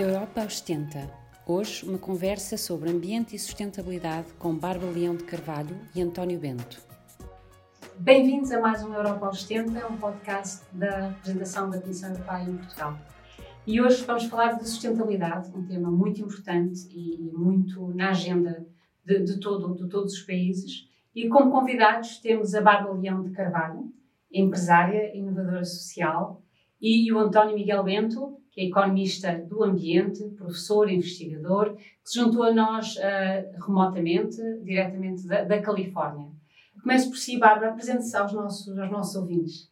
Europa 70. Hoje, uma conversa sobre ambiente e sustentabilidade com Bárbara Leão de Carvalho e António Bento. Bem-vindos a mais um Europa 70, um podcast da representação da Comissão Europeia em Portugal. E hoje vamos falar de sustentabilidade, um tema muito importante e muito na agenda de, de, todo, de todos os países. E como convidados temos a Bárbara Leão de Carvalho, empresária, inovadora social, e o António Miguel Bento, que é economista do ambiente, professor, investigador, que se juntou a nós uh, remotamente, diretamente da, da, Califórnia. Começo por si, Bárbara, apresente-se aos nossos, aos nossos ouvintes.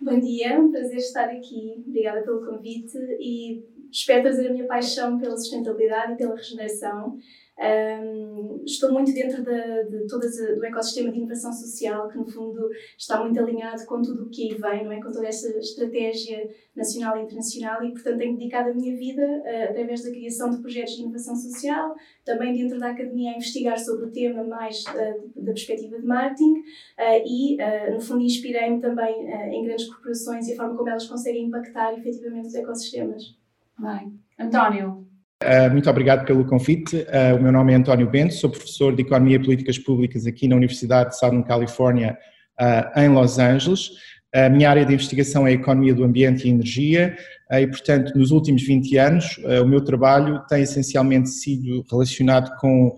Bom dia, um prazer estar aqui. Obrigada pelo convite e espero trazer a minha paixão pela sustentabilidade e pela regeneração um, estou muito dentro de, de todo o ecossistema de inovação social, que no fundo está muito alinhado com tudo o que aí vem, não é? com toda essa estratégia nacional e internacional, e portanto tenho dedicado a minha vida, uh, através da criação de projetos de inovação social, também dentro da academia, a investigar sobre o tema mais uh, da perspectiva de marketing, uh, e no fundo inspirei-me também em grandes corporações e a forma como elas conseguem impactar efetivamente os ecossistemas. Bem. António, Uh, muito obrigado pelo convite. Uh, o meu nome é António Bento, sou professor de Economia e Políticas Públicas aqui na Universidade de Southern California, uh, em Los Angeles. A minha área de investigação é a Economia do Ambiente e Energia e, portanto, nos últimos 20 anos, o meu trabalho tem essencialmente sido relacionado com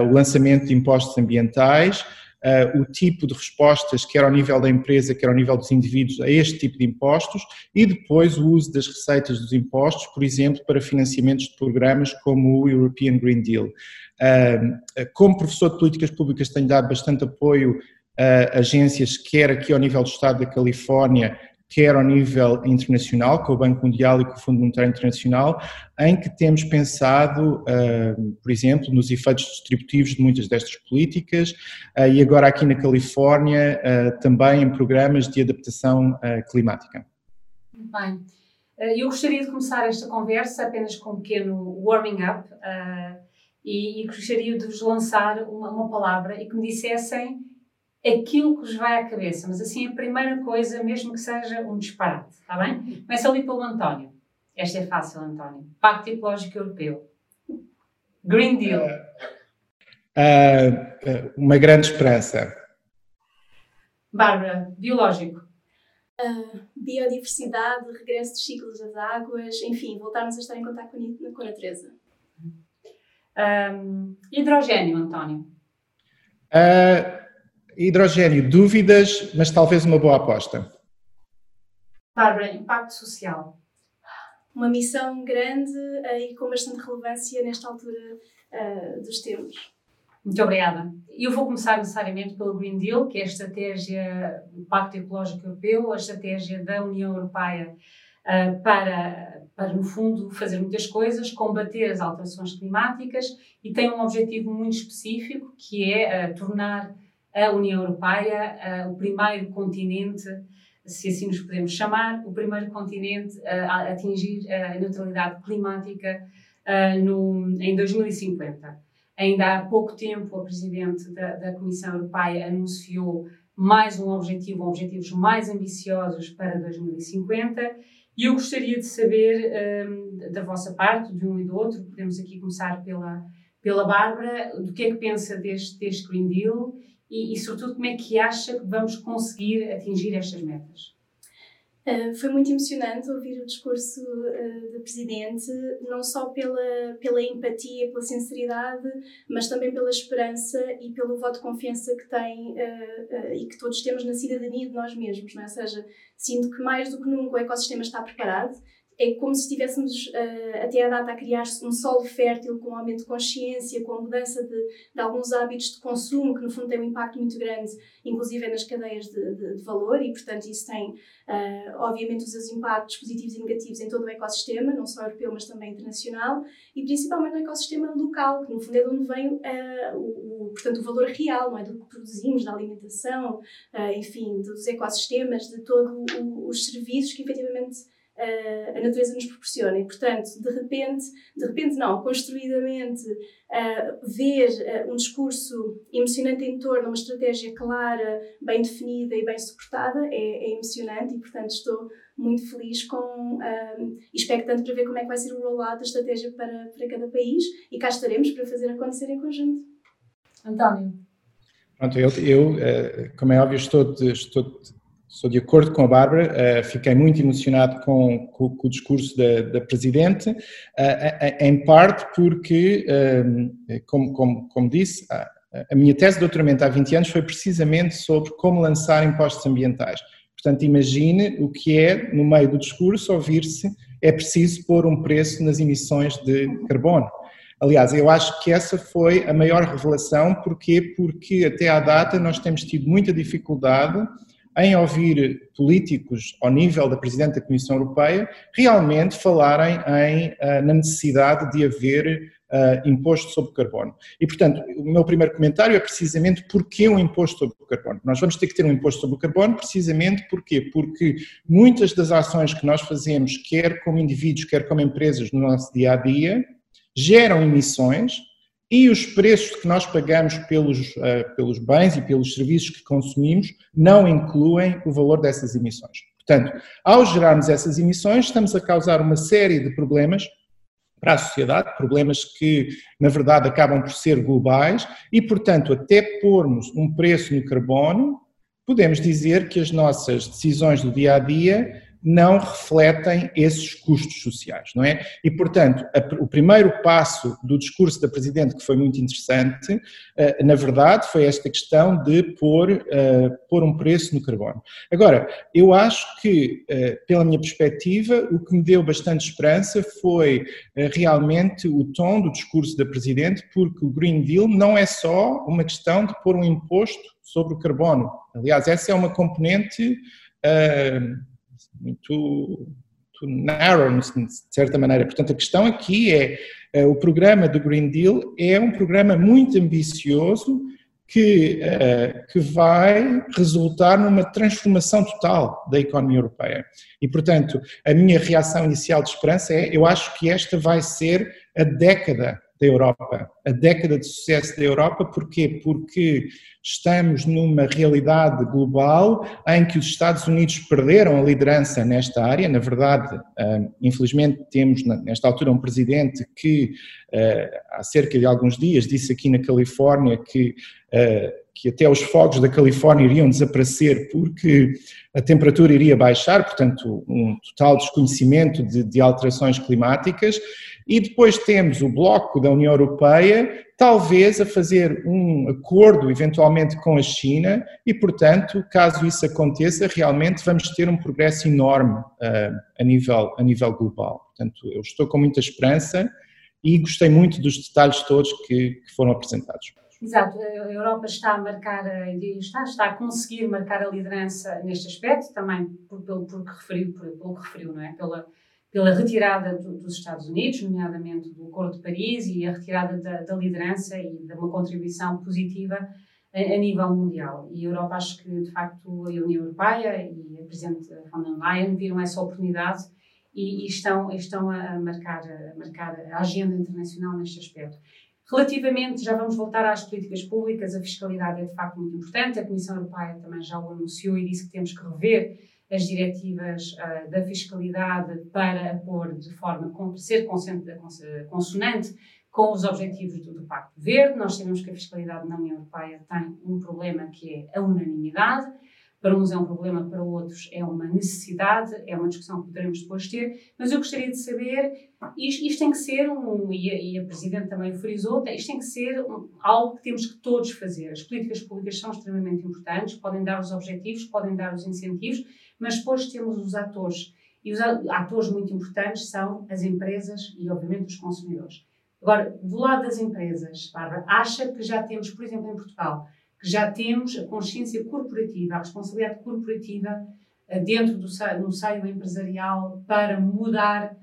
o lançamento de impostos ambientais, uh, o tipo de respostas, quer ao nível da empresa, quer ao nível dos indivíduos, a este tipo de impostos e depois o uso das receitas dos impostos, por exemplo, para financiamentos de programas como o European Green Deal. Uh, como professor de políticas públicas, tenho dado bastante apoio a agências, quer aqui ao nível do Estado da Califórnia, quer ao nível internacional, com o Banco Mundial e com o Fundo Monetário Internacional, em que temos pensado, uh, por exemplo, nos efeitos distributivos de muitas destas políticas uh, e agora aqui na Califórnia uh, também em programas de adaptação climática. Bem, eu gostaria de começar esta conversa apenas com um pequeno warming up e, e, gostaria de vos lançar uma, uma palavra e que me dissessem aquilo que vos vai à cabeça, mas assim a primeira coisa, mesmo que seja um disparate, está bem? Começa ali pelo António. Esta é fácil, António. Pacto Ecológico Europeu. Green Deal. Uh, uma grande esperança. Bárbara, biológico. Uh, biodiversidade, regresso dos ciclos das águas, enfim, voltarmos a estar em contato com a natureza. Um, hidrogênio, António. Uh, Hidrogênio, dúvidas, mas talvez uma boa aposta. Bárbara, impacto social. Uma missão grande uh, e com bastante relevância nesta altura uh, dos tempos. Muito obrigada. Eu vou começar necessariamente pelo Green Deal, que é a estratégia do Pacto Ecológico Europeu, a estratégia da União Europeia uh, para, para, no fundo, fazer muitas coisas, combater as alterações climáticas e tem um objetivo muito específico, que é tornar a União Europeia, o primeiro continente, se assim nos podemos chamar, o primeiro continente a atingir a neutralidade climática no, em 2050. Ainda há pouco tempo, a Presidente da, da Comissão Europeia anunciou mais um objetivo, objetivos mais ambiciosos para 2050. E eu gostaria de saber um, da vossa parte, de um e do outro, podemos aqui começar pela, pela Bárbara, do que é que pensa deste, deste Green Deal e, e, sobretudo, como é que acha que vamos conseguir atingir estas metas? Uh, foi muito emocionante ouvir o discurso uh, do Presidente, não só pela, pela empatia, pela sinceridade, mas também pela esperança e pelo voto de confiança que tem uh, e que todos temos na cidadania de nós mesmos. Não é? Ou seja, sinto que mais do que nunca o ecossistema está preparado, é como se estivéssemos uh, até à data a criar um solo fértil com um aumento de consciência, com a mudança de, de, alguns hábitos de consumo, que no fundo tem um impacto muito grande, inclusive nas cadeias de, de, de valor, e portanto isso tem, uh, obviamente, os seus impactos positivos e negativos em todo o ecossistema, não só europeu, mas também internacional, e principalmente no ecossistema local, que no fundo é de onde vem uh, o, o, portanto, o valor real, não é? do que produzimos, da alimentação, enfim, dos ecossistemas, de todos os serviços que efetivamente a natureza nos proporciona. E, portanto, de repente, de repente não, construidamente, uh, ver uh, um discurso emocionante em torno, uma estratégia clara, bem definida e bem suportada é, é emocionante e, portanto, estou muito feliz com, um, expectante para ver como é que vai ser o rollout da estratégia para, para cada país e cá estaremos para fazer acontecer em conjunto. António. Pronto, eu, eu como é óbvio, estou, estou Estou de acordo com a Bárbara, uh, fiquei muito emocionado com, com, com o discurso da, da Presidente, uh, em parte porque, como, como, como, disse, a, minha tese de doutoramento há 20 anos foi precisamente sobre como lançar impostos ambientais. Portanto, imagine o que é, no meio do discurso, ouvir-se é preciso pôr um preço nas emissões de carbono. Aliás, eu acho que essa foi a maior revelação, porquê? Porque até à data nós temos tido muita dificuldade em ouvir políticos ao nível da Presidente da Comissão Europeia realmente falarem em, eh, na necessidade de haver uh, imposto sobre carbono. E, portanto, o meu primeiro comentário é precisamente porquê um imposto sobre o carbono. Nós vamos ter que ter um imposto sobre o carbono precisamente porquê? Porque muitas das ações que nós fazemos, quer como indivíduos, quer como empresas no nosso dia a dia, geram emissões e os preços que nós pagamos pelos, uh, pelos bens e pelos serviços que consumimos não incluem o valor dessas emissões. Portanto, ao gerarmos essas emissões, estamos a causar uma série de problemas para a sociedade, problemas que, na verdade, acabam por ser globais e, portanto, até pormos um preço no carbono, podemos dizer que as nossas decisões do dia a dia não refletem esses custos sociais, não é? E, portanto, a, o primeiro passo do discurso da Presidente, que foi muito interessante, uh, na verdade, foi esta questão de pôr, uh, pôr um preço no carbono. Agora, eu acho que, uh, pela minha perspectiva, o que me deu bastante esperança foi realmente o tom do discurso da Presidente, porque o Green Deal não é só uma questão de pôr um imposto sobre o carbono. Aliás, essa é uma componente muito, muito narrow, de certa maneira. Portanto, a questão aqui é, é, o programa do Green Deal é um programa muito ambicioso que, uh, que vai resultar numa transformação total da economia europeia. E, portanto, a minha reação inicial de esperança é, eu acho que esta vai ser a década da Europa, a década de sucesso da Europa, porquê? Porque estamos numa realidade global em que os Estados Unidos perderam a liderança nesta área. Na verdade, ah, infelizmente, temos nesta altura um presidente que, ah, há cerca de alguns dias, disse aqui na Califórnia que ah, que até os fogos da Califórnia iriam desaparecer porque a temperatura iria baixar, portanto, um total desconhecimento de, de alterações climáticas, e depois temos o bloco da União Europeia, talvez a fazer um acordo eventualmente com a China, e, portanto, caso isso aconteça, realmente vamos ter um progresso enorme uh, a, nível, a nível global. Portanto, eu estou com muita esperança e gostei muito dos detalhes todos que, que foram apresentados. Exato, a Europa está a marcar, está, está a conseguir marcar a liderança neste aspecto, também pelo, por que referiu, por, pelo que referiu, não é? Pela, pela retirada do, dos Estados Unidos, nomeadamente do Acordo de Paris, e a retirada da, da liderança e de uma contribuição positiva a, a, nível mundial. E a Europa, acho que, de facto, a União Europeia e a Presidente von der Leyen viram essa oportunidade e, e estão, estão a, marcar, a marcar a agenda internacional neste aspecto. Relativamente, já vamos voltar às políticas públicas, a fiscalidade é de facto muito importante. A Comissão Europeia também já o anunciou e disse que temos que rever as diretivas uh, da fiscalidade para pôr de forma a ser consonante com os objetivos do, do Pacto Verde. Nós sabemos que a fiscalidade na União Europeia tem um problema que é a unanimidade. Para uns é um problema, para outros é uma necessidade, é uma discussão que poderemos depois ter, mas eu gostaria de saber, isto, isto tem que ser, um, e, a, e a Presidente também o frisou, isto tem que ser um, algo que temos que todos fazer. As políticas públicas são extremamente importantes, podem dar os objetivos, podem dar os incentivos, mas depois temos os atores. E os atores muito importantes são as empresas e, obviamente, os consumidores. Agora, do lado das empresas, Bárbara, acha que já temos, por exemplo, em Portugal, que já temos a consciência corporativa, a responsabilidade corporativa eh, dentro do no seio empresarial para mudar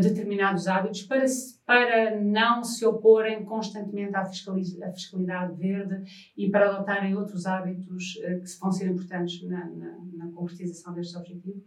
determinados hábitos, para, para não se oporem constantemente à fiscalidade, verde e para adotarem outros hábitos uh, que vão ser importantes na, na, na concretização destes objetivos?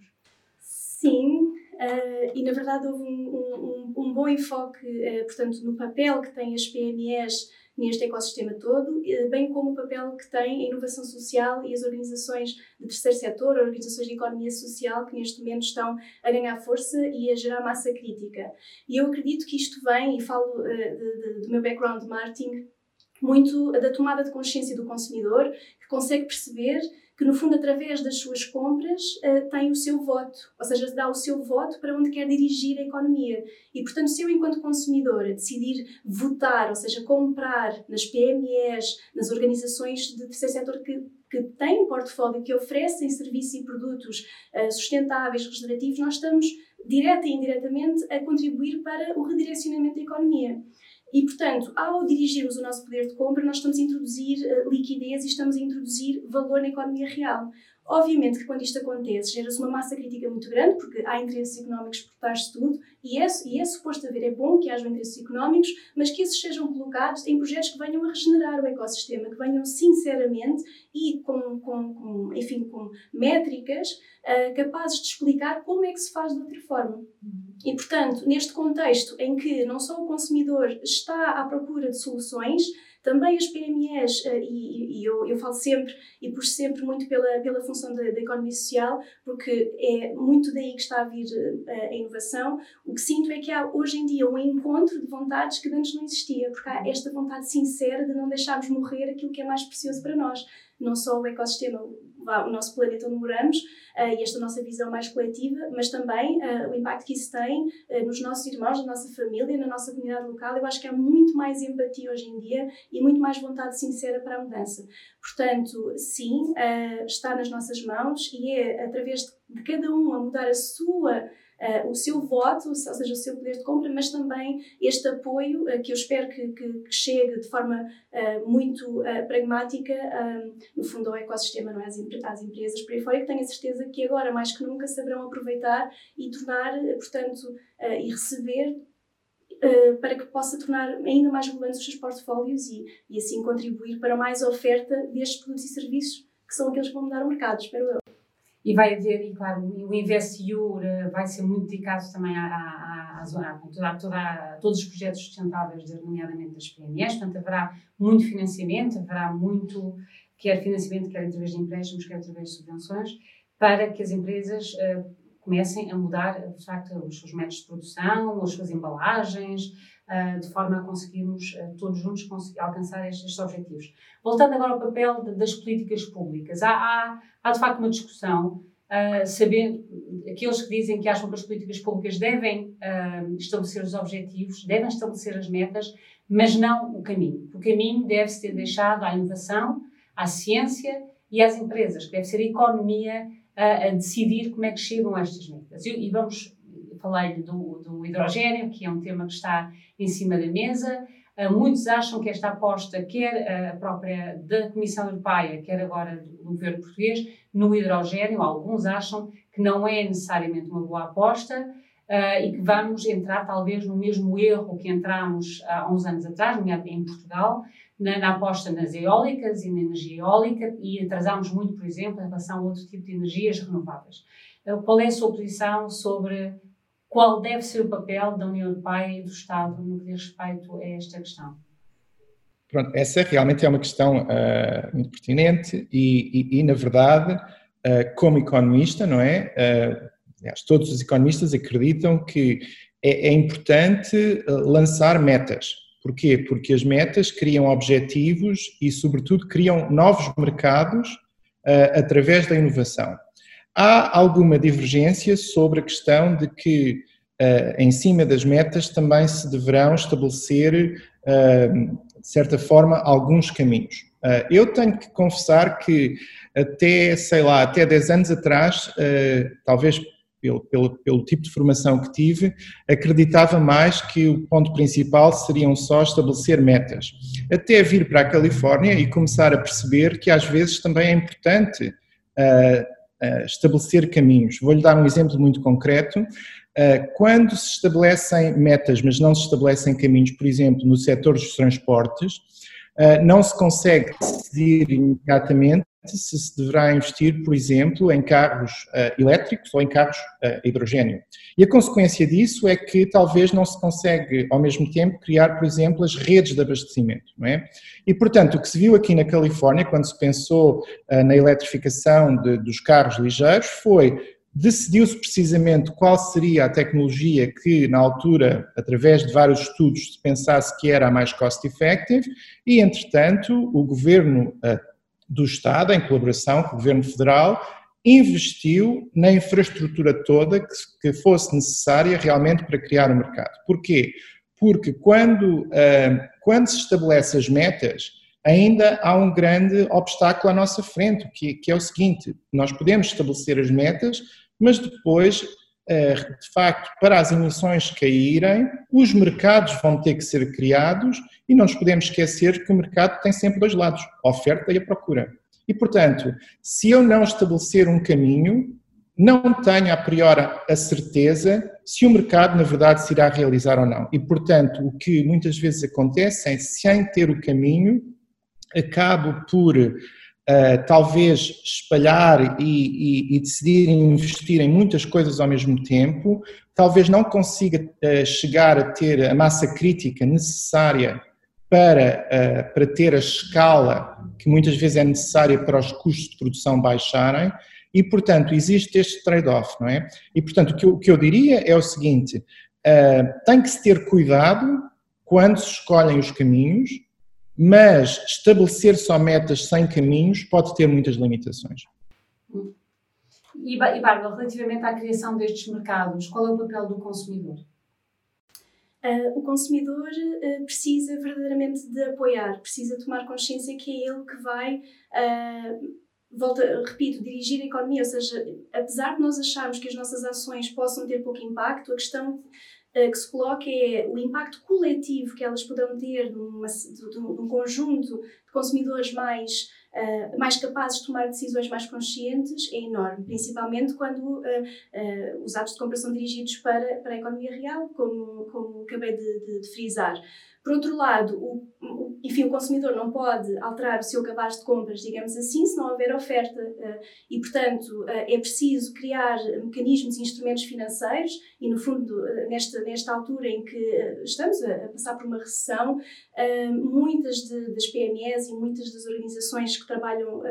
Sim, Uh, e na verdade houve um, um, um bom enfoque, uh, portanto, no papel que têm as PMEs neste ecossistema todo, uh, bem como o papel que tem a inovação social e as organizações de terceiro setor, organizações de economia social que neste momento estão a ganhar força e a gerar massa crítica. E eu acredito que isto vem, e falo de, do meu background de marketing, muito da tomada de consciência do consumidor, que consegue perceber que no fundo através das suas compras uh, tem o seu voto, ou seja, dá o seu voto para onde quer dirigir a economia. E portanto, se eu enquanto consumidor decidir votar, ou seja, comprar nas PMEs, nas organizações de terceiro setor que que têm um portfólio que oferecem serviços e produtos uh, sustentáveis, regenerativos, nós estamos direta e indiretamente a contribuir para o redirecionamento da economia. E, portanto, ao dirigirmos o nosso poder de compra, nós estamos a introduzir uh, liquidez e estamos a introduzir valor na economia real. Obviamente que quando isto acontece, gera-se uma massa crítica muito grande, porque há interesses económicos por trás de tudo, e é, e é suposto haver, é bom que haja interesses económicos, mas que esses sejam colocados em projetos que venham a regenerar o ecossistema, que venham sinceramente e com, com, com enfim, com métricas uh, capazes de explicar como é que se faz de outra forma. E, portanto, neste contexto em que não só o consumidor está à procura de soluções, também as PMEs, eh, e, e eu, eu, falo sempre e puxo sempre muito pela, pela função da, da, economia social, porque é muito daí que está a vir a, eh, a inovação. O que sinto é que há hoje em dia um encontro de vontades que antes não existia, porque há esta vontade sincera de não deixarmos morrer aquilo que é mais precioso para nós não só o ecossistema, o nosso planeta onde moramos uh, e esta nossa visão mais coletiva, mas também uh, o impacto que isso tem uh, nos nossos irmãos, na nossa família, na nossa comunidade local. Eu acho que há muito mais empatia hoje em dia e muito mais vontade sincera para a mudança. Portanto, sim, está nas nossas mãos e é através de cada um a mudar a sua uh, o seu voto, ou seja, o seu poder de compra, mas também este apoio uh, que eu espero que, que, que chegue de forma uh, muito pragmática, no fundo, ao ecossistema, não é? às, às empresas por aí fora, e que tenho a certeza que agora, mais que nunca, saberão aproveitar e tornar, portanto, e receber Uh, para que possa tornar ainda mais relevantes os seus portfólios e, e assim contribuir para mais oferta destes produtos e serviços que são aqueles que vão mudar o mercado, espero eu. E vai haver, e claro, o InvestEU vai ser muito dedicado também à, à, à, à, toda, a, todos os projetos sustentáveis, nomeadamente das PMEs, portanto haverá muito financiamento, haverá muito, quer financiamento, quer através de empréstimos, quer através de subvenções, para que as empresas uh, comecem a mudar, de facto, os seus métodos de produção, as suas embalagens, de forma a conseguirmos uh, todos juntos alcançar estes, objetivos. Voltando agora ao papel das políticas públicas, há, há, há, de facto uma discussão, uh, sabendo, aqueles que dizem que acham que as políticas públicas devem estabelecer os objetivos, devem estabelecer as metas, mas não o caminho. O caminho deve ser deixado à inovação, à ciência e às empresas, que deve ser a economia a, a decidir como é que chegam a estas metas. E, e vamos falei do, do hidrogênio, que é um tema que está em cima da mesa. Uh, muitos acham que esta aposta, quer a própria da Comissão Europeia, quer agora do governo português, no hidrogênio, alguns acham que não é necessariamente uma boa aposta uh, e que vamos entrar talvez no mesmo erro que entramos há uns anos atrás, em Portugal, na, na, aposta nas eólicas e na energia eólica e atrasamos muito, por exemplo, em relação a outro tipo de energias renováveis. Uh, qual é a sua posição sobre qual deve ser o papel da União Europeia e do Estado no que diz respeito a esta questão? Pronto, essa realmente é uma questão uh, muito pertinente e, e, e na verdade, uh, como economista, não é? Uh, aliás, todos os economistas acreditam que é, é importante lançar metas. Porquê? Porque as metas criam objetivos e, sobretudo, criam novos mercados através da inovação. Há alguma divergência sobre a questão de que, uh, em cima das metas, também se deverão estabelecer, uh, de certa forma, alguns caminhos. Uh, eu tenho que confessar que, até, sei lá, até 10 anos atrás, talvez pelo, pelo, pelo, tipo de formação que tive, acreditava mais que o ponto principal seriam só estabelecer metas. Até vir para a Califórnia e começar a perceber que às vezes também é importante estabelecer caminhos. Vou-lhe dar um exemplo muito concreto. Quando se estabelecem metas, mas não se estabelecem caminhos, por exemplo, no setor dos transportes, não se consegue decidir imediatamente se se deverá investir, por exemplo, em carros uh, elétricos ou em carros uh, hidrogênio. E a consequência disso é que talvez não se consegue, ao mesmo tempo, criar, por exemplo, as redes de abastecimento. Não é? E, portanto, o que se viu aqui na Califórnia, quando se pensou uh, na eletrificação de, dos carros ligeiros, foi decidiu-se precisamente qual seria a tecnologia que, na altura, através de vários estudos, se pensasse que era a mais cost-effective, e, entretanto, o governo do Estado, em colaboração com o Governo Federal, investiu na infraestrutura toda que, que fosse necessária realmente para criar o mercado. Porquê? Porque quando, uh, quando se estabelece as metas, ainda há um grande obstáculo à nossa frente, que, que é o seguinte: nós podemos estabelecer as metas, mas depois de facto, para as emissões caírem, os mercados vão ter que ser criados e não nos podemos esquecer que o mercado tem sempre dois lados, a oferta e a procura. E, portanto, se eu não estabelecer um caminho, não tenho a priori a certeza se o mercado, na verdade, se irá realizar ou não. E, portanto, o que muitas vezes acontece é, sem ter o caminho, acabo por uh, talvez espalhar e, e, e, decidir investir em muitas coisas ao mesmo tempo, talvez não consiga uh, chegar a ter a massa crítica necessária para, uh, para ter a escala que muitas vezes é necessária para os custos de produção baixarem, e portanto existe este trade-off, não é? E portanto o que eu, o que eu diria é o seguinte: tem que se ter cuidado quando se escolhem os caminhos, mas estabelecer só metas sem caminhos pode ter muitas limitações. E, e Bárbara, relativamente à criação destes mercados, qual é o papel do consumidor? Uh, o consumidor uh, precisa verdadeiramente de apoiar, precisa tomar consciência que é ele que vai, uh, volta, repito, dirigir a economia. Ou seja, apesar de nós acharmos que as nossas ações possam ter pouco impacto, a questão que se coloca é o impacto coletivo que elas poderão ter numa, num conjunto de consumidores mais, uh, mais capazes de tomar decisões mais conscientes é enorme, principalmente quando uh, uh, os atos de compra são dirigidos para, para a economia real, como, como acabei de, de, de frisar. Por outro lado, o, enfim, o consumidor não pode alterar o seu cabaz de compras, digamos assim, se não houver oferta. Eh, e, portanto, eh, é preciso criar mecanismos e instrumentos financeiros, e, no fundo, eh, nesta, nesta altura em que estamos a, passar por uma recessão, muitas de, das PMEs e muitas das organizações que trabalham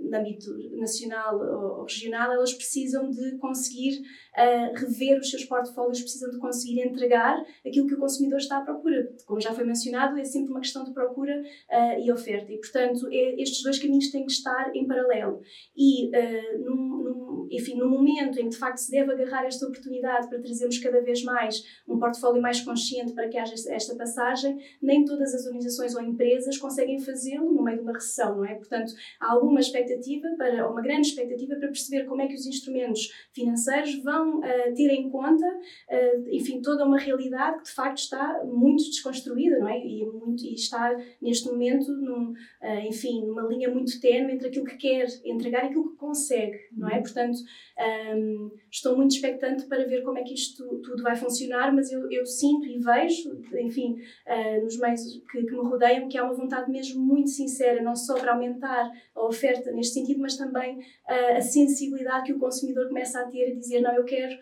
no âmbito nacional ou regional, elas precisam de conseguir rever os seus portfólios, precisam de conseguir entregar aquilo que o consumidor está à procura como já foi mencionado, é sempre uma questão de procura uh, e oferta. E, portanto, é, estes dois caminhos têm que estar em paralelo. E, uh, num, num, enfim, no momento em que, de facto, se deve agarrar esta oportunidade para trazermos cada vez mais um portfólio mais consciente para que haja esta passagem, nem todas as organizações ou empresas conseguem fazê-lo no meio de uma recessão, não é? Portanto, há alguma expectativa, para, uma grande expectativa para perceber como é que os instrumentos financeiros vão uh, ter em conta, enfim, toda uma realidade que, de facto, está muito desconstruída, não é? E, muito, e está neste momento, num, uh, enfim, numa linha muito tenue entre aquilo que quer entregar e aquilo que consegue, não é? Portanto, um, estou muito expectante para ver como é que isto tudo vai funcionar, mas eu, eu sinto e vejo, enfim, uh, nos meios que, que, me rodeiam, que há uma vontade mesmo muito sincera, não só para aumentar a oferta neste sentido, mas também uh, a sensibilidade que o consumidor começa a ter a dizer, não, eu quero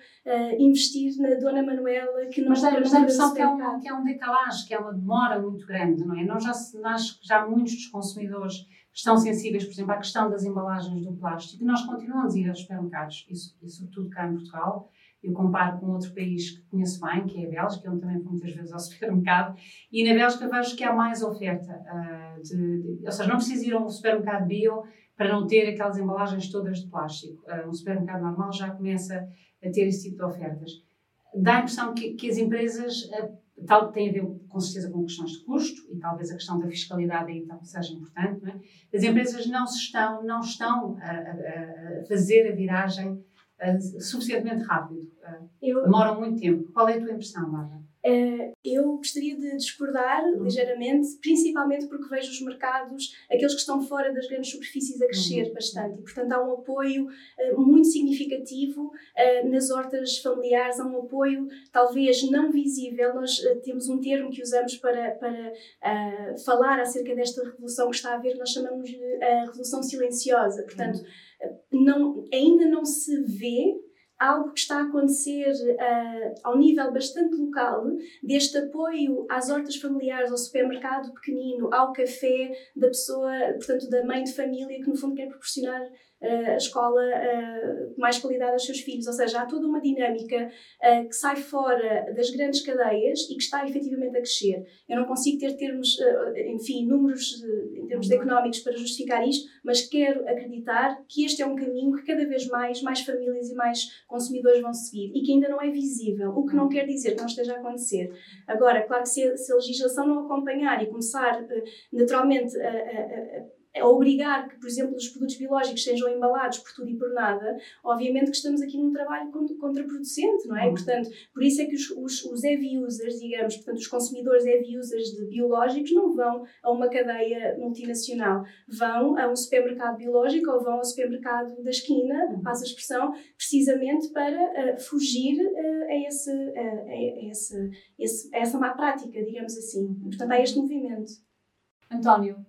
investir na Dona Manuela, que não está mas dá a impressão que é, um, que é um decalagem, que é uma demora muito grande, não é? Nós já, nós, já muitos dos consumidores estão sensíveis, por exemplo, à questão das embalagens do plástico, nós continuamos a ir aos supermercados, e sobretudo cá em Portugal. Eu comparo com outro país que conheço bem, que é a Bélgica, onde também vou muitas vezes ao supermercado, e na Bélgica vejo que há mais oferta. Uh, de, de, ou seja, não preciso ir a um supermercado bio para não ter aquelas embalagens todas de plástico. Uh, um supermercado normal já começa a ter esse tipo de ofertas. Dá a impressão que, que as empresas uh, tal, tem a ver com certeza com questões de custo e talvez a questão da fiscalidade aí então seja importante. Não é? As empresas não se estão, não estão a, a, a fazer a viragem a, suficientemente rápido. Eu, demoram muito tempo. Qual é a tua impressão, Bárbara? Uh, eu gostaria de discordar uhum. ligeiramente, principalmente porque vejo os mercados, aqueles que estão fora das grandes superfícies, a crescer uhum. bastante. E, portanto, há um apoio uh, muito significativo uh, nas hortas familiares, há um apoio talvez não visível. Nós temos um termo que usamos para, para falar acerca desta revolução que está a haver, nós chamamos de a revolução silenciosa. Portanto, uhum. não, ainda não se vê algo que está a acontecer uh, ao nível bastante local, deste apoio às hortas familiares, ao supermercado pequenino, ao café da pessoa, portanto, da mãe de família, que no fundo quer proporcionar a escola de mais qualidade aos seus filhos. Ou seja, há toda uma dinâmica que sai fora das grandes cadeias e que está efetivamente a crescer. Eu não consigo ter termos, enfim, números em termos económicos para justificar isto, mas quero acreditar que este é um caminho que cada vez mais, mais famílias e mais consumidores vão seguir e que ainda não é visível, o que não quer dizer que não esteja a acontecer. Agora, claro que se a, se a legislação não acompanhar e começar naturalmente a, a a obrigar que, por exemplo, os produtos biológicos sejam embalados por tudo e por nada, obviamente que estamos aqui num trabalho contraproducente, não é? Uhum. Portanto, por isso é que os, os, os heavy users, digamos, portanto, os consumidores heavy users de biológicos não vão a uma cadeia multinacional, vão a um supermercado biológico ou vão ao supermercado da esquina, uhum. passa a expressão, precisamente para uh, fugir uh, a, esse, uh, a, esse, esse, a essa má prática, digamos assim. Portanto, há este movimento. António,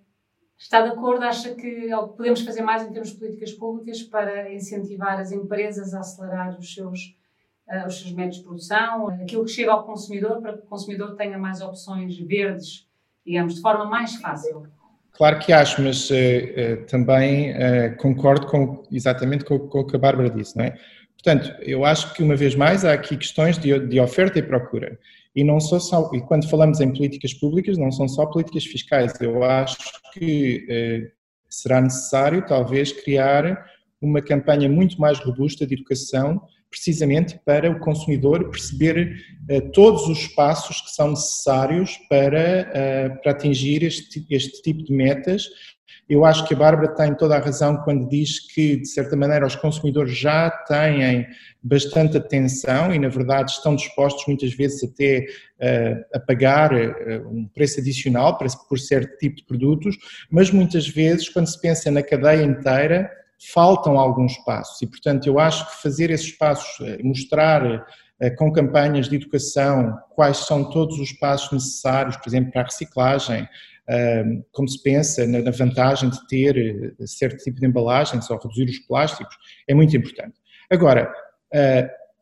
Está de acordo? Acha que podemos fazer mais em termos de políticas públicas para incentivar as empresas a acelerar os seus, uh, os seus métodos de produção, aquilo que chega ao consumidor, para que o consumidor tenha mais opções verdes, digamos, de forma mais fácil? Claro que acho, mas uh, uh, também concordo com, exatamente com, com, o que a Bárbara disse, não é? Portanto, eu acho que, uma vez mais, há aqui questões de, de oferta e procura. E não só, só, e quando falamos em políticas públicas, não são só políticas fiscais. Eu acho que eh, será necessário, talvez, criar uma campanha muito mais robusta de educação, precisamente para o consumidor perceber eh, todos os passos que são necessários para, eh, para atingir este, este tipo de metas. Eu acho que a Bárbara tem toda a razão quando diz que, de certa maneira, os consumidores já têm bastante atenção e, na verdade, estão dispostos muitas vezes até uh, a pagar uh, um preço adicional para, por certo tipo de produtos, mas muitas vezes, quando se pensa na cadeia inteira, faltam alguns passos e, portanto, eu acho que fazer esses passos, uh, mostrar com campanhas de educação quais são todos os passos necessários, por exemplo, para a reciclagem, como se pensa na vantagem de ter eh, certo tipo de embalagens ou reduzir os plásticos, é muito importante. Agora,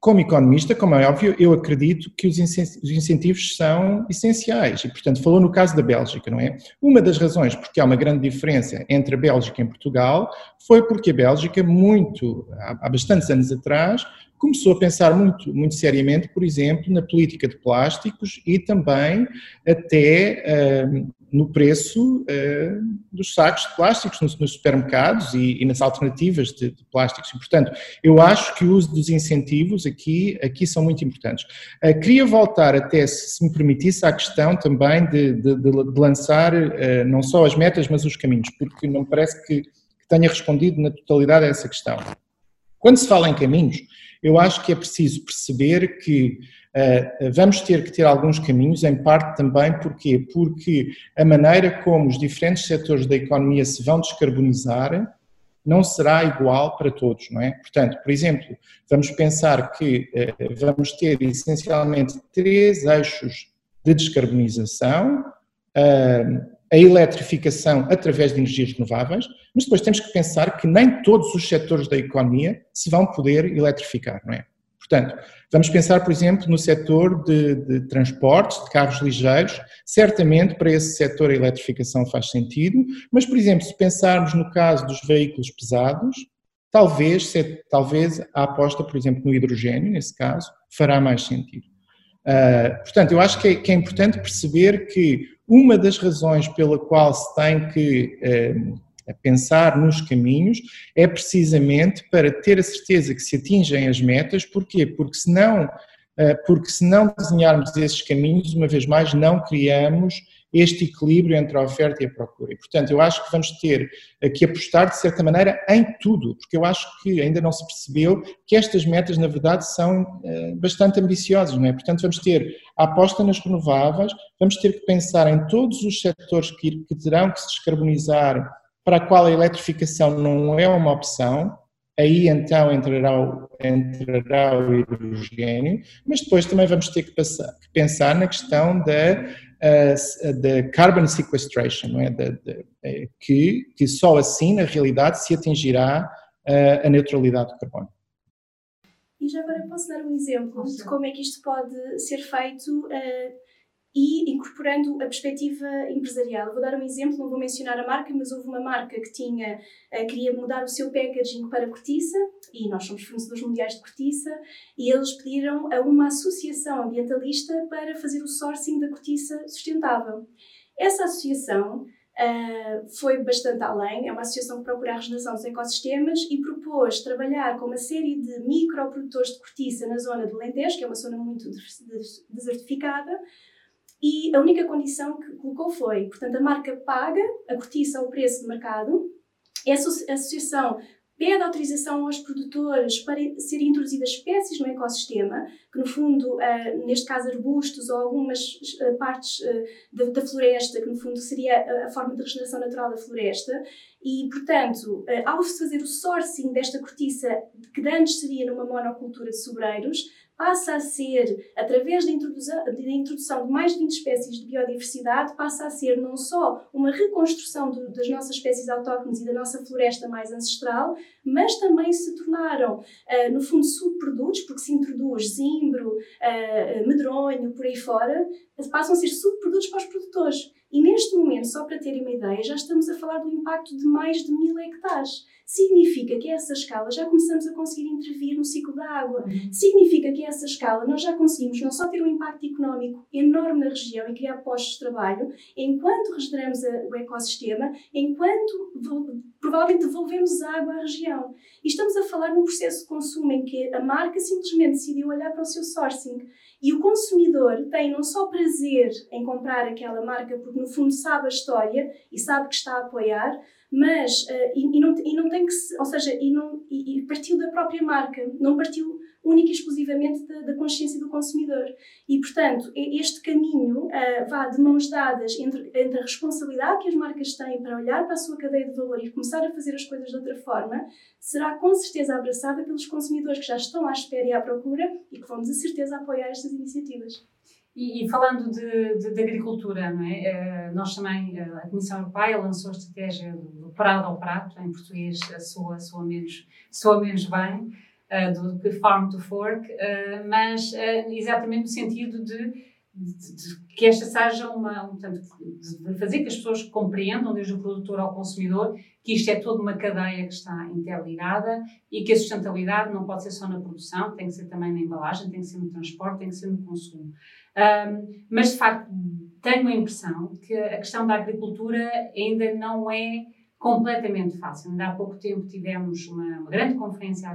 como economista, como é óbvio, eu acredito que os incentivos são essenciais e, portanto, falou no caso da Bélgica, não é? Uma das razões porque há uma grande diferença entre a Bélgica e Portugal foi porque a Bélgica, muito, há bastantes anos atrás, começou a pensar muito, muito seriamente, por exemplo, na política de plásticos e também até uh, no preço uh, dos sacos de plásticos nos, nos supermercados e, e, nas alternativas de, de, plásticos. E, portanto, eu acho que o uso dos incentivos aqui, aqui são muito importantes. Uh, queria voltar até, se me permitisse, à questão também de, de, de lançar não só as metas, mas os caminhos, porque não me parece que, que tenha respondido na totalidade a essa questão. Quando se fala em caminhos, eu acho que é preciso perceber que uh, vamos ter que ter alguns caminhos, em parte também porquê? Porque a maneira como os diferentes setores da economia se vão descarbonizar não será igual para todos, não é? Portanto, por exemplo, vamos pensar que uh, vamos ter essencialmente três eixos de descarbonização. Uh, a eletrificação através de energias renováveis, mas depois temos que pensar que nem todos os setores da economia se vão poder eletrificar, não é? Portanto, vamos pensar, por exemplo, no setor de, de, transportes, de carros ligeiros. Certamente para esse setor a eletrificação faz sentido, mas, por exemplo, se pensarmos no caso dos veículos pesados, talvez, se, talvez a aposta, por exemplo, no hidrogênio, nesse caso, fará mais sentido. Uh, portanto, eu acho que é, que é importante perceber que uma das razões pela qual se tem que eh, pensar nos caminhos é precisamente para ter a certeza que se atingem as metas. Porquê? Porque senão, eh, porque se não desenharmos esses caminhos, uma vez mais, não criamos este equilíbrio entre a oferta e a procura. E, portanto, eu acho que vamos ter que apostar, de certa maneira, em tudo, porque eu acho que ainda não se percebeu que estas metas, na verdade, são eh, bastante ambiciosas, não é? Portanto, vamos ter a aposta nas renováveis, vamos ter que pensar em todos os setores que, que terão que se descarbonizar, para a qual a eletrificação não é uma opção, aí então entrará o, entrará o hidrogênio, mas depois também vamos ter que, passar, que pensar na questão da, uh, da carbon sequestration, é? Da, da, eh, que, que só assim, na realidade, se atingirá uh, a neutralidade do carbono. E já agora posso dar um exemplo de como é que isto pode ser feito uh, e incorporando a perspectiva empresarial. Vou dar um exemplo, não vou mencionar a marca, mas houve uma marca que tinha, uh, queria mudar o seu packaging para cortiça, e nós somos fornecedores mundiais de cortiça, e eles pediram a uma associação ambientalista para fazer o sourcing da cortiça sustentável. Essa associação Uh, foi bastante além. É uma associação que procura a regeneração dos ecossistemas e propôs trabalhar com uma série de microprodutores de cortiça na zona do Alentejo, que é uma zona muito desertificada, e a única condição que colocou foi, portanto, a marca paga a cortiça ao preço de mercado, essa associação pede autorização aos produtores para serem introduzidas espécies no ecossistema, que no fundo, uh, neste caso arbustos ou algumas uh, partes uh, da, floresta, que no fundo seria a, forma de regeneração natural da floresta, e portanto, ao se fazer o sourcing desta cortiça, que antes seria numa monocultura de sobreiros, passa a ser, através da introdução, da introdução de mais de 20 espécies de biodiversidade, passa a ser não só uma reconstrução do, das nossas espécies autóctones e da nossa floresta mais ancestral, mas também se tornaram, uh, no fundo, subprodutos, porque se introduz zimbro, uh, medronho, por aí fora, passam a ser subprodutos para os produtores. E neste momento, só para terem uma ideia, já estamos a falar do impacto de mais de mil hectares. Significa que a essa escala já começamos a conseguir intervir no ciclo da água. Uhum. Significa que a essa escala nós já conseguimos não só ter um impacto económico enorme na região e criar postos de trabalho, enquanto regeneramos o ecossistema, enquanto provavelmente devolvemos água à região. E estamos a falar num processo de consumo em que a marca simplesmente decidiu olhar para o seu sourcing e o consumidor tem não só prazer em comprar aquela marca, porque no fundo sabe a história e sabe que está a apoiar, mas uh, e, e, não, e não tem que ou seja, e, não, e, e, partiu da própria marca, não partiu única e exclusivamente da, da consciência do consumidor. E, portanto, este caminho uh, vá de mãos dadas entre, entre a responsabilidade que as marcas têm para olhar para a sua cadeia de valor e começar a fazer as coisas de outra forma, será com certeza abraçada pelos consumidores que já estão à espera e à procura e que vão de certeza apoiar estas iniciativas. E, e, falando de, de, de, agricultura, é? Uh, nós também, uh, a Comissão Europeia lançou a estratégia do, do parado ao prato, em português soa, soa, menos, soa menos bem, uh, do que farm to fork, mas exatamente no sentido de, de, que esta seja uma, portanto, de fazer que as pessoas compreendam, desde o produtor ao consumidor, que isto é toda uma cadeia que está interligada e que a sustentabilidade não pode ser só na produção, tem que ser também na embalagem, tem que ser no transporte, tem que ser no consumo. Um, mas, de facto, tenho a impressão que a questão da agricultura ainda não é completamente fácil. Ainda há pouco tempo tivemos uma, uma grande conferência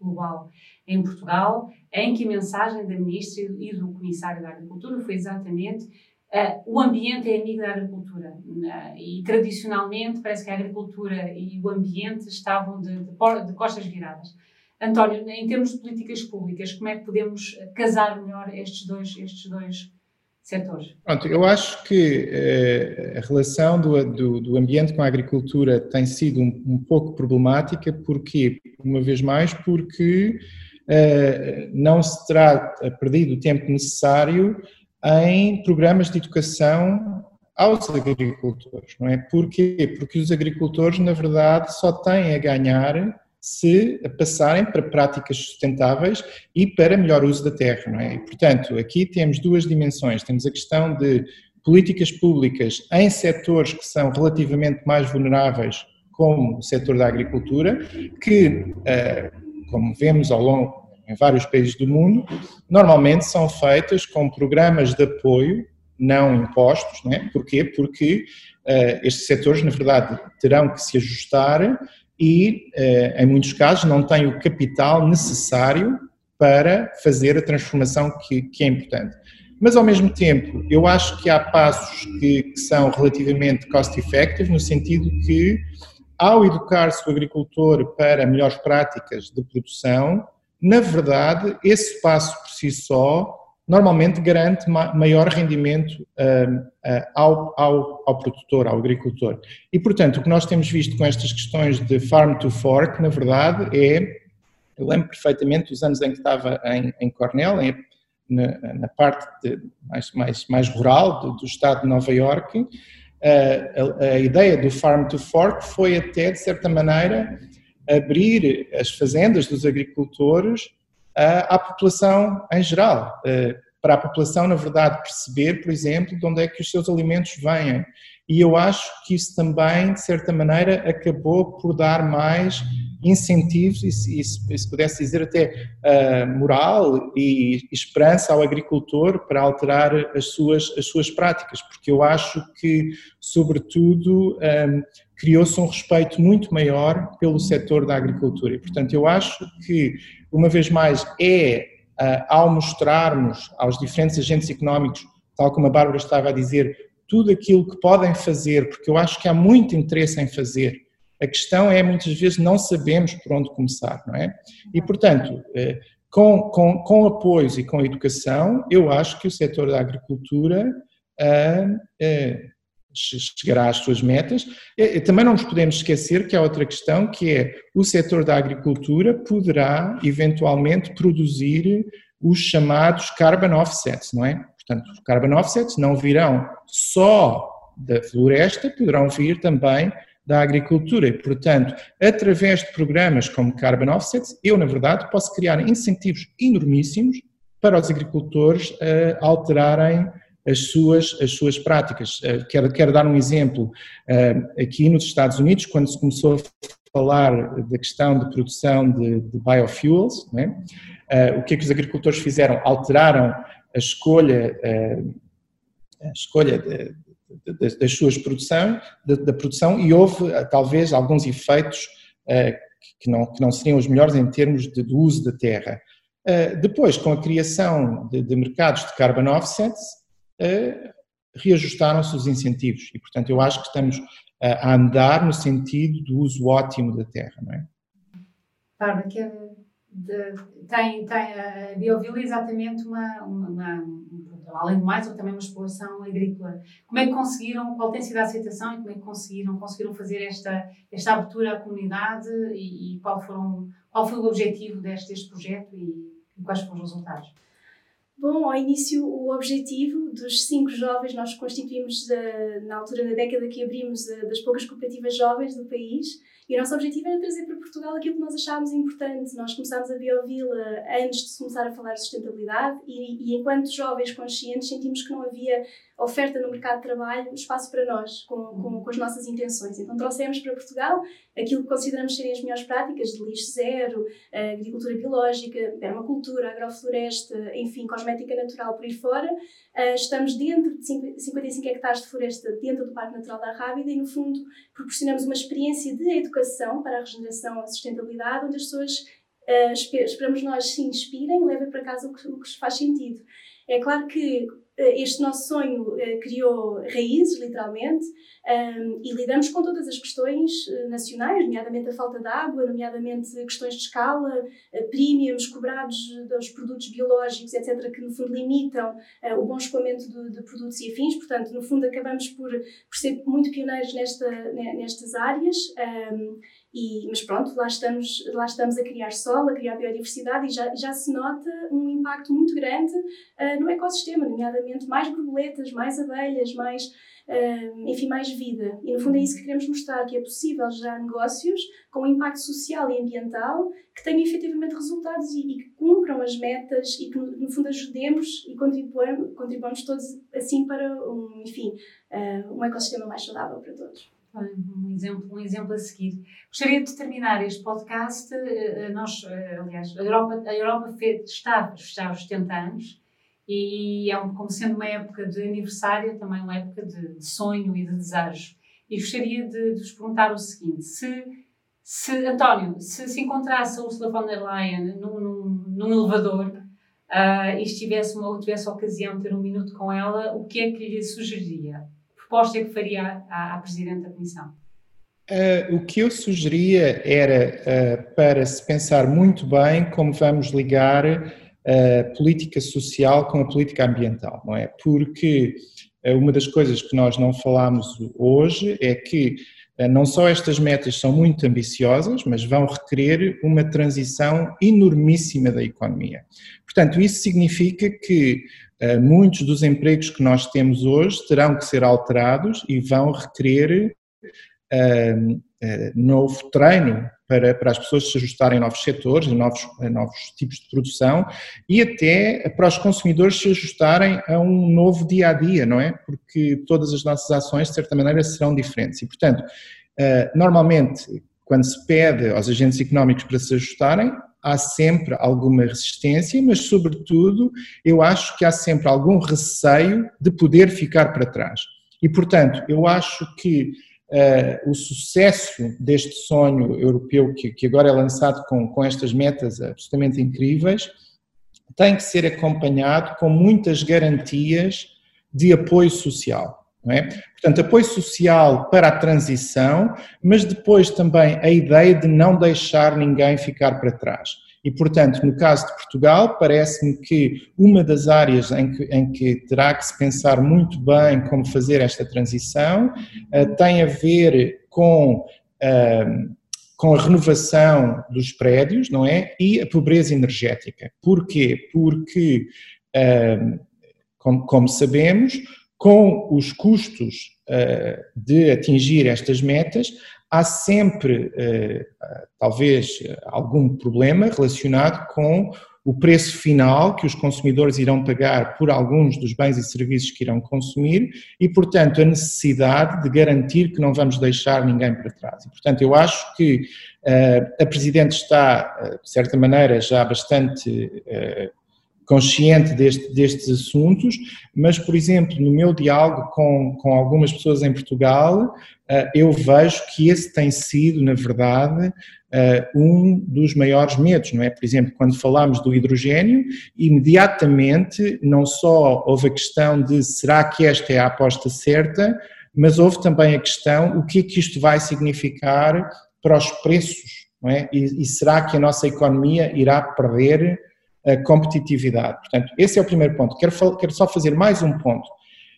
global em Portugal, em que a mensagem da Ministra e do Comissário da Agricultura foi exatamente uh, o ambiente é amigo da agricultura. Uh, e, tradicionalmente, parece que a agricultura e o ambiente estavam de, de, de costas viradas. António, em termos de políticas públicas, como é que podemos casar melhor estes dois, estes dois Pronto, eu acho que eh, a relação do, do, do, ambiente com a agricultura tem sido um, um pouco problemática, porque, uma vez mais, porque eh, não se terá perdido o tempo necessário em programas de educação aos agricultores, não é? Porquê? Porque os agricultores, na verdade, só têm a ganhar se passarem para práticas sustentáveis e para melhor uso da terra. É? E, portanto, aqui temos duas dimensões. Temos a questão de políticas públicas em setores que são relativamente mais vulneráveis, como o setor da agricultura, que, eh, como vemos ao longo em vários países do mundo, normalmente são feitas com programas de apoio não impostos, não é? Porquê? Porque uh, estes setores, na verdade, terão que se ajustar e, eh, em muitos casos, não têm o capital necessário para fazer a transformação que, que é importante. Mas, ao mesmo tempo, eu acho que há passos que, que são relativamente cost-effective, no sentido que, ao educar-se o agricultor para melhores práticas de produção, na verdade, esse passo por si só normalmente garante maior rendimento uh, ao, ao, ao, produtor, ao agricultor. E, portanto, o que nós temos visto com estas questões de farm to fork, na verdade, é. Eu lembro perfeitamente dos anos em que estava em, em Cornell, em, na, na, parte de, mais, mais, mais rural do, do, estado de Nova Iorque, uh, a, a ideia do farm to fork foi até, de certa maneira, abrir as fazendas dos agricultores à população em geral, para a população, na verdade, perceber, por exemplo, de onde é que os seus alimentos vêm. E eu acho que isso também, de certa maneira, acabou por dar mais incentivos e, se, se pudesse dizer até uh, moral e esperança ao agricultor para alterar as suas, as suas práticas, porque eu acho que, sobretudo, um, criou-se um respeito muito maior pelo setor da agricultura. E, portanto, eu acho que uma vez mais, é uh, ao mostrarmos aos diferentes agentes económicos, tal como a Bárbara estava a dizer, tudo aquilo que podem fazer, porque eu acho que há muito interesse em fazer. A questão é, muitas vezes, não sabemos por onde começar, não é? E, portanto, uh, com, com, com apoios e com educação, eu acho que o setor da agricultura uh, chegará às suas metas. Também não nos podemos esquecer que há outra questão, que é o setor da agricultura poderá eventualmente produzir os chamados carbon offsets, não é? Portanto, os carbon offsets não virão só da floresta, poderão vir também da agricultura. E, portanto, através de programas como Carbon Offsets, eu, na verdade, posso criar incentivos enormíssimos para os agricultores uh, alterarem as suas, as suas práticas. Eh, quero, quero dar um exemplo. Eh, aqui nos Estados Unidos, quando se começou a falar da questão de produção de, de biofuels, é? o que é que os agricultores fizeram? Alteraram a escolha, a escolha das suas produção, da, produção e houve talvez alguns efeitos que não, que não seriam os melhores em termos de, de uso da terra. Depois, com a criação de mercados de carbon offsets, reajustaram-se os incentivos e, portanto, eu acho que estamos a andar no sentido do uso ótimo da terra, não é? Bárbara, que de, tem, tem Biovila exatamente uma, uma, uma, além do mais, também uma exploração agrícola. Como é que conseguiram, qual tem sido a aceitação e como é que conseguiram, conseguiram fazer esta, esta abertura à comunidade e, e qual, foram, qual foi o objetivo deste, deste projeto e, e quais foram os resultados? Bom, ao início, o objetivo dos cinco jovens, nós constituímos, uh, na altura, na década que abrimos, uh, das poucas cooperativas jovens do país, e o nosso objetivo era trazer para Portugal aquilo que nós achávamos importante. Nós começámos a Biovila antes de começar a falar de sustentabilidade, e, e enquanto jovens conscientes, sentimos que não havia oferta no mercado de trabalho, espaço para nós, com, com, com, as nossas intenções. Então trouxemos para Portugal aquilo que consideramos serem as melhores práticas de lixo zero, agricultura biológica, permacultura, agrofloresta, enfim, cosmética natural por aí fora. Uh, estamos dentro de 55 hectares de floresta dentro do Parque Natural da Rábida e, no fundo, proporcionamos uma experiência de educação para a regeneração e a sustentabilidade, onde as pessoas, uh, esperamos nós, se inspirem e levem para casa o que, o que faz sentido. É claro que este nosso sonho eh, criou raízes, literalmente, e lidamos com todas as questões eh, nacionais, nomeadamente a falta de água, nomeadamente questões de escala, premiums cobrados dos produtos biológicos, etc., que no fundo limitam o bom escoamento de, de produtos e afins. Portanto, no fundo, acabamos por, por ser muito pioneiros nesta, nestas áreas. E, mas pronto, lá estamos, lá estamos a criar solo, a criar biodiversidade e já, já se nota um impacto muito grande uh, no ecossistema, nomeadamente mais borboletas, mais abelhas, mais, uh, enfim, mais vida. E no fundo é isso que queremos mostrar, que é possível gerar negócios com impacto social e ambiental que tenham efetivamente resultados e, e que cumpram as metas e que no, no fundo ajudemos e contribuamos, contribuamos todos assim para um, enfim, uh, um ecossistema mais saudável para todos um exemplo, um exemplo a seguir. Gostaria de terminar este podcast. Eh, nós, eh, aliás, a Europa, a Europa fez, está a festejar os 70 anos e é um, como sendo uma época de aniversário, também uma época de, de sonho e de desejo. E gostaria de, de vos perguntar o seguinte: se, se António, se se encontrasse a Ursula von der Leyen num, num, num elevador, uh, e tivesse uma, tivesse a ocasião de ter um minuto com ela, o que é que lhe sugeriria? Proposta é que faria à, à Presidente da Comissão? Uh, o que eu sugeria era uh, para se pensar muito bem como vamos ligar a política social com a política ambiental, não é? Porque uma das coisas que nós não falamos hoje é que não só estas metas são muito ambiciosas, mas vão requerer uma transição enormíssima da economia. Portanto, isso significa que uh, muitos dos empregos que nós temos hoje terão que ser alterados e vão requerer uh, novo treino para, para as pessoas se ajustarem a novos setores, a novos, a novos tipos de produção e até para os consumidores se ajustarem a um novo dia a dia, não é? Porque todas as nossas ações, de certa maneira, serão diferentes. E, portanto, eh, normalmente, quando se pede aos agentes económicos para se ajustarem, há sempre alguma resistência, mas, sobretudo, eu acho que há sempre algum receio de poder ficar para trás. E, portanto, eu acho que uh, o sucesso deste sonho europeu, que, que agora é lançado com, com estas metas absolutamente incríveis, tem que ser acompanhado com muitas garantias de apoio social. É? Portanto, apoio social para a transição, mas depois também a ideia de não deixar ninguém ficar para trás. E, portanto, no caso de Portugal, parece-me que uma das áreas em que, em que, terá que se pensar muito bem como fazer esta transição uh, tem a ver com, uh, com a renovação dos prédios, não é? E a pobreza energética. Porquê? Porque, uh, como, como sabemos, com os custos de atingir estas metas, há sempre, eh, talvez, algum problema relacionado com o preço final que os consumidores irão pagar por alguns dos bens e serviços que irão consumir e, portanto, a necessidade de garantir que não vamos deixar ninguém para trás. E, portanto, eu acho que uh, a Presidente está, uh, de certa maneira, já bastante uh, consciente deste, destes assuntos, mas, por exemplo, no meu diálogo com, com algumas pessoas em Portugal, eu vejo que esse tem sido, na verdade, uh, um dos maiores medos, não é? Por exemplo, quando falamos do hidrogênio, imediatamente não só houve a questão de será que esta é a aposta certa, mas houve também a questão o que é que isto vai significar para os preços, não é? E, e será que a nossa economia irá perder a competitividade. Portanto, esse é o primeiro ponto. Quero, quero só fazer mais um ponto.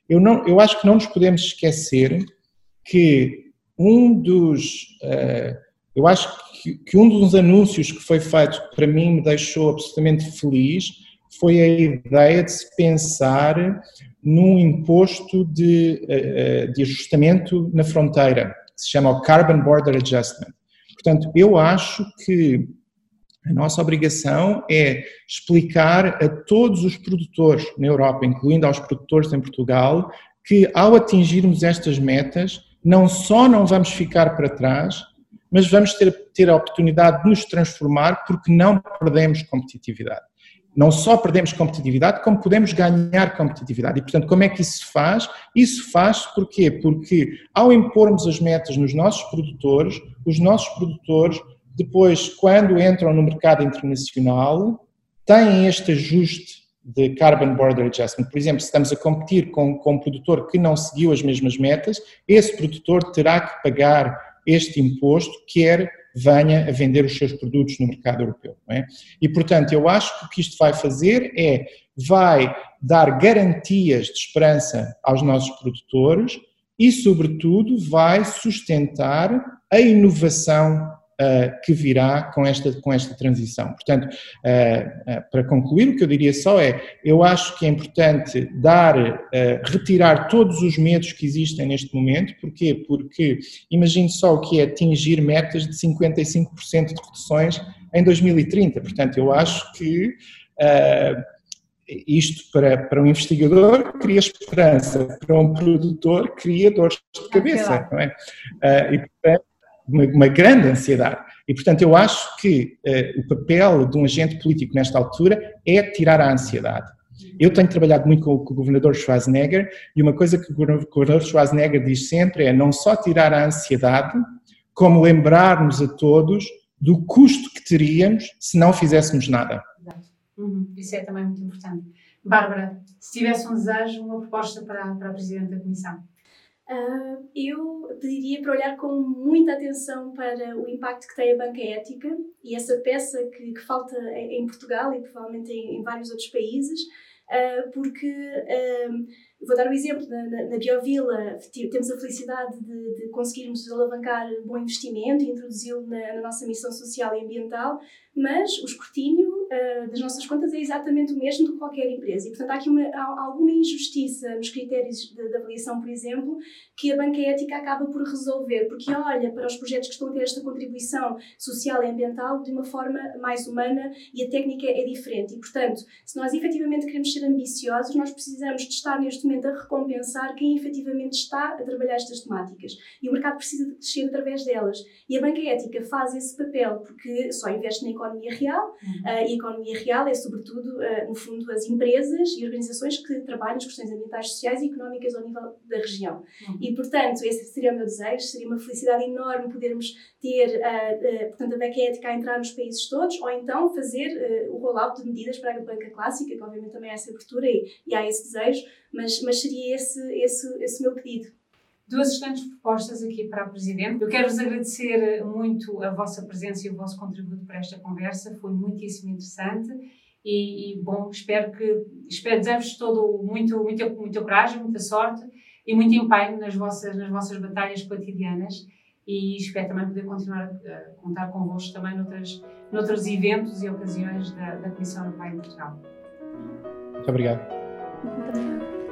Eu, não, eu acho que não nos podemos esquecer que um dos. Uh, eu acho que, um dos anúncios que foi feito que para mim me deixou absolutamente feliz foi a ideia de se pensar num imposto de, uh, de ajustamento na fronteira, que se chama o Carbon Border Adjustment. Portanto, eu acho que a nossa obrigação é explicar a todos os produtores na Europa, incluindo aos produtores em Portugal, que ao atingirmos estas metas, não só não vamos ficar para trás, mas vamos ter, ter a oportunidade de nos transformar porque não perdemos competitividade. Não só perdemos competitividade, como podemos ganhar competitividade. E, portanto, como é que isso se faz? Isso faz porquê? Porque ao impormos as metas nos nossos produtores, os nossos produtores depois, quando entram no mercado internacional, têm este ajuste de Carbon Border Adjustment. Por exemplo, se estamos a competir com, com um produtor que não seguiu as mesmas metas, esse produtor terá que pagar este imposto, quer venha a vender os seus produtos no mercado europeu. É? E, portanto, eu acho que o que isto vai fazer é, vai dar garantias de esperança aos nossos produtores e, sobretudo, vai sustentar a inovação uh, que virá com esta, com esta transição. Portanto, uh, para concluir, o que eu diria só é: eu acho que é importante dar, retirar todos os medos que existem neste momento. Porquê? Porque imagine só o que é atingir metas de 55% de reduções em 2030. Portanto, eu acho que isto para, para um investigador cria esperança, para um produtor cria dores de cabeça, não é? e, portanto, uma, uma grande ansiedade. E, portanto, eu acho que uh, o papel de um agente político nesta altura é tirar a ansiedade. Eu tenho trabalhado muito com, com o governador Schwarzenegger e uma coisa que o governador Schwarzenegger diz sempre é não só tirar a ansiedade, como lembrar-nos a todos do custo que teríamos se não fizéssemos nada. Uhum. Isso é também muito importante. Bárbara, se tivesse um desejo, uma proposta para, para a Presidente da Comissão. Uh, eu pediria para olhar com muita atenção para o impacto que tem a banca ética e essa peça que, que falta em Portugal e provavelmente em, em vários outros países, uh, porque uh, Vou dar um exemplo, na, na, Biovila temos a felicidade de, de conseguirmos alavancar bom investimento e introduzi-lo na, na, nossa missão social e ambiental, mas o escrutínio uh, das nossas contas é exatamente o mesmo de qualquer empresa. E, portanto, há aqui uma, há alguma injustiça nos critérios de, de, avaliação, por exemplo, que a banca ética acaba por resolver, porque olha para os projetos que estão a ter esta contribuição social e ambiental de uma forma mais humana e a técnica é diferente. E, portanto, se nós efetivamente queremos ser ambiciosos, nós precisamos de estar neste momento a recompensar quem efetivamente está a trabalhar estas temáticas. E o mercado precisa de crescer através delas. E a banca ética faz esse papel porque só investe na economia real uhum. uh, e a economia real é, sobretudo, uh, no fundo, as empresas e organizações que trabalham nas questões ambientais, sociais e económicas ao nível da região. Uhum. E, portanto, esse seria o meu desejo, seria uma felicidade enorme podermos ter, uh, portanto, a banca ética a entrar nos países todos ou então fazer o rollout de medidas para a banca clássica, que obviamente também há essa abertura e, e há esse desejo, mas, mas seria esse, esse, esse meu pedido. Duas excelentes propostas aqui para a Presidente. Eu quero-vos agradecer muito a vossa presença e o vosso contributo para esta conversa, foi muitíssimo interessante. E, e bom, espero que espero desejo-vos todo muito, muita, muita coragem, muita sorte e muito empenho nas vossas, nas vossas batalhas cotidianas e espero também poder continuar a, contar convosco também noutras, noutros eventos e ocasiões da, da Comissão Europeia em Portugal. Muito obrigado. Muito obrigada.